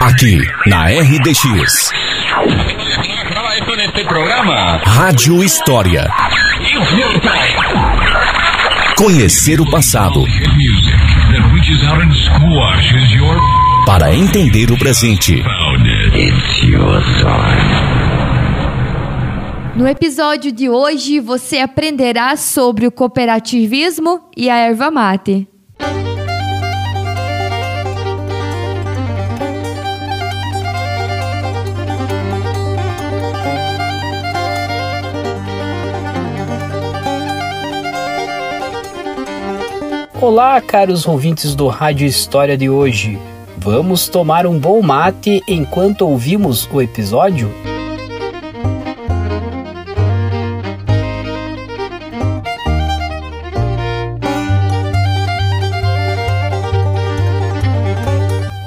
Aqui, na RDX. Rádio História. Conhecer o passado. Para entender o presente. No episódio de hoje, você aprenderá sobre o cooperativismo e a erva mate. Olá, caros ouvintes do Rádio História de hoje. Vamos tomar um bom mate enquanto ouvimos o episódio?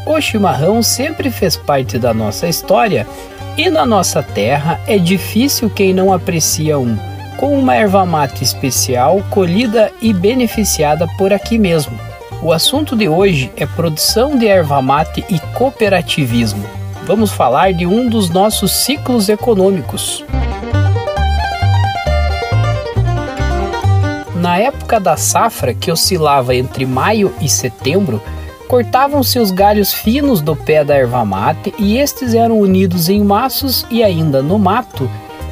O chimarrão sempre fez parte da nossa história e na nossa terra é difícil quem não aprecia um com uma erva mate especial colhida e beneficiada por aqui mesmo. O assunto de hoje é produção de erva mate e cooperativismo. Vamos falar de um dos nossos ciclos econômicos. Na época da safra, que oscilava entre maio e setembro, cortavam-se os galhos finos do pé da erva mate e estes eram unidos em maços e ainda no mato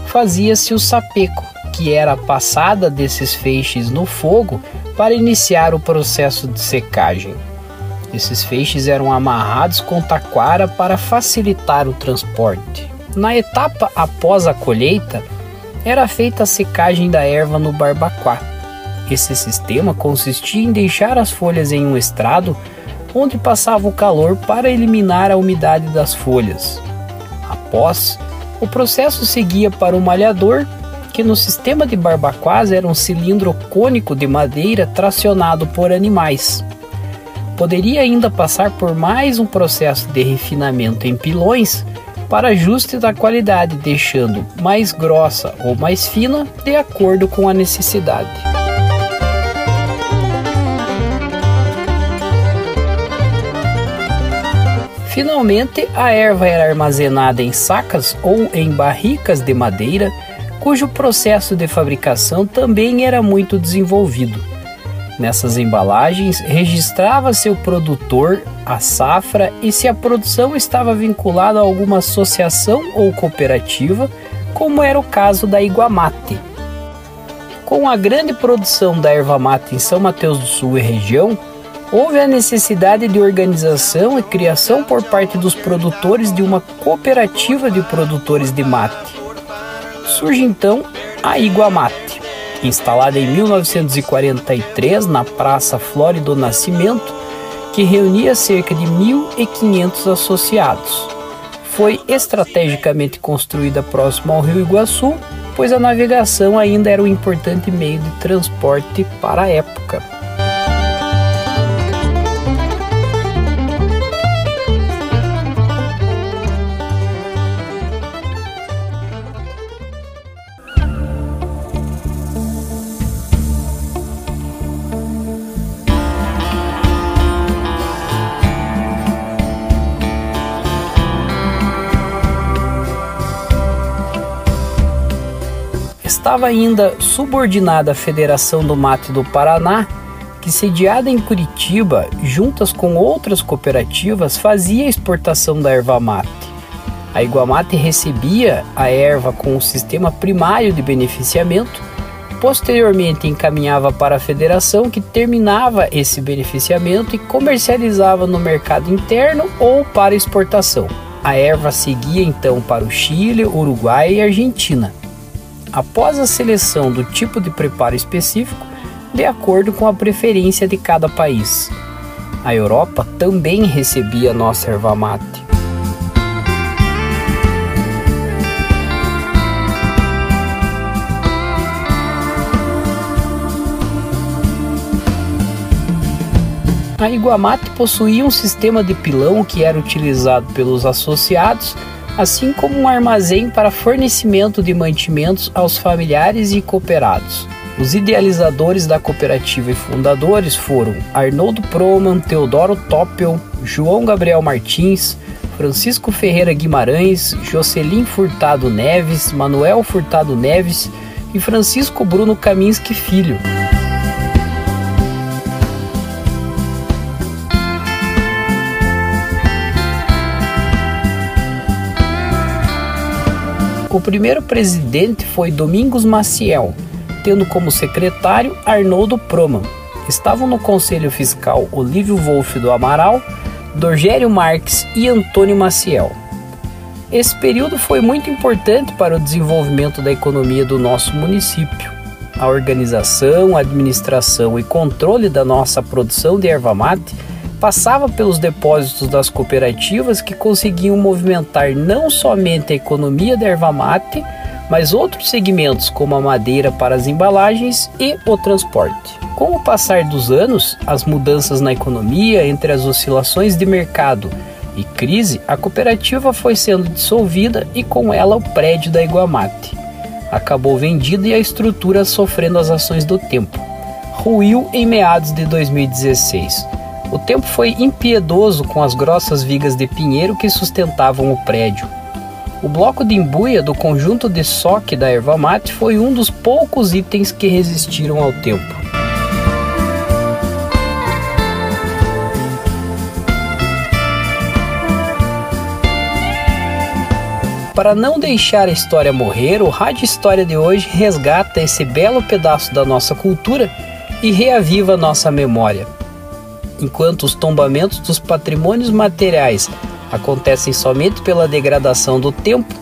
fazia-se o sapeco, que era passada desses feixes no fogo para iniciar o processo de secagem. Esses feixes eram amarrados com taquara para facilitar o transporte. Na etapa após a colheita, era feita a secagem da erva no barbacoa. Esse sistema consistia em deixar as folhas em um estrado onde passava o calor para eliminar a umidade das folhas. Após, o processo seguia para o malhador que no sistema de Barbacoas era um cilindro cônico de madeira tracionado por animais. Poderia ainda passar por mais um processo de refinamento em pilões para ajuste da qualidade, deixando mais grossa ou mais fina de acordo com a necessidade. Finalmente, a erva era armazenada em sacas ou em barricas de madeira cujo processo de fabricação também era muito desenvolvido. Nessas embalagens registrava-se o produtor, a safra e se a produção estava vinculada a alguma associação ou cooperativa, como era o caso da Iguamate. Com a grande produção da erva mate em São Mateus do Sul e região, houve a necessidade de organização e criação por parte dos produtores de uma cooperativa de produtores de mate. Surge então a Iguamate, instalada em 1943 na Praça Flórido do Nascimento, que reunia cerca de 1.500 associados. Foi estrategicamente construída próximo ao Rio Iguaçu, pois a navegação ainda era um importante meio de transporte para a época. Estava ainda subordinada à Federação do Mate do Paraná, que sediada em Curitiba, juntas com outras cooperativas, fazia a exportação da erva mate. A Iguamate recebia a erva com o sistema primário de beneficiamento, posteriormente encaminhava para a federação que terminava esse beneficiamento e comercializava no mercado interno ou para exportação. A erva seguia então para o Chile, Uruguai e Argentina após a seleção do tipo de preparo específico, de acordo com a preferência de cada país. A Europa também recebia nossa erva mate. A Iguamate possuía um sistema de pilão que era utilizado pelos associados assim como um armazém para fornecimento de mantimentos aos familiares e cooperados. Os idealizadores da cooperativa e fundadores foram Arnoldo Proman, Teodoro Toppel, João Gabriel Martins, Francisco Ferreira Guimarães, Jocelyn Furtado Neves, Manuel Furtado Neves e Francisco Bruno Kaminski Filho. O primeiro presidente foi Domingos Maciel, tendo como secretário Arnoldo Proman. Estavam no Conselho Fiscal Olívio Wolff do Amaral, Dorgério Marques e Antônio Maciel. Esse período foi muito importante para o desenvolvimento da economia do nosso município. A organização, administração e controle da nossa produção de erva mate passava pelos depósitos das cooperativas que conseguiam movimentar não somente a economia da erva mate, mas outros segmentos como a madeira para as embalagens e o transporte. Com o passar dos anos, as mudanças na economia, entre as oscilações de mercado e crise, a cooperativa foi sendo dissolvida e com ela o prédio da Iguamate. Acabou vendida e a estrutura sofrendo as ações do tempo. Ruiu em meados de 2016 o tempo foi impiedoso com as grossas vigas de pinheiro que sustentavam o prédio. O bloco de embuia do conjunto de soque da erva mate foi um dos poucos itens que resistiram ao tempo. Para não deixar a história morrer, o Rádio História de hoje resgata esse belo pedaço da nossa cultura e reaviva nossa memória enquanto os tombamentos dos patrimônios materiais acontecem somente pela degradação do tempo,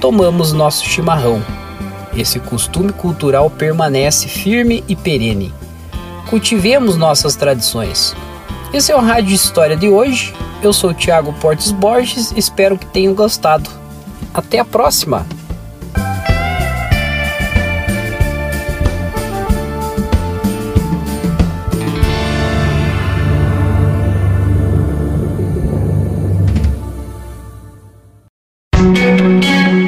tomamos nosso chimarrão. Esse costume cultural permanece firme e perene. Cultivemos nossas tradições. Esse é o Rádio História de hoje. Eu sou Tiago Portes Borges, espero que tenham gostado. Até a próxima!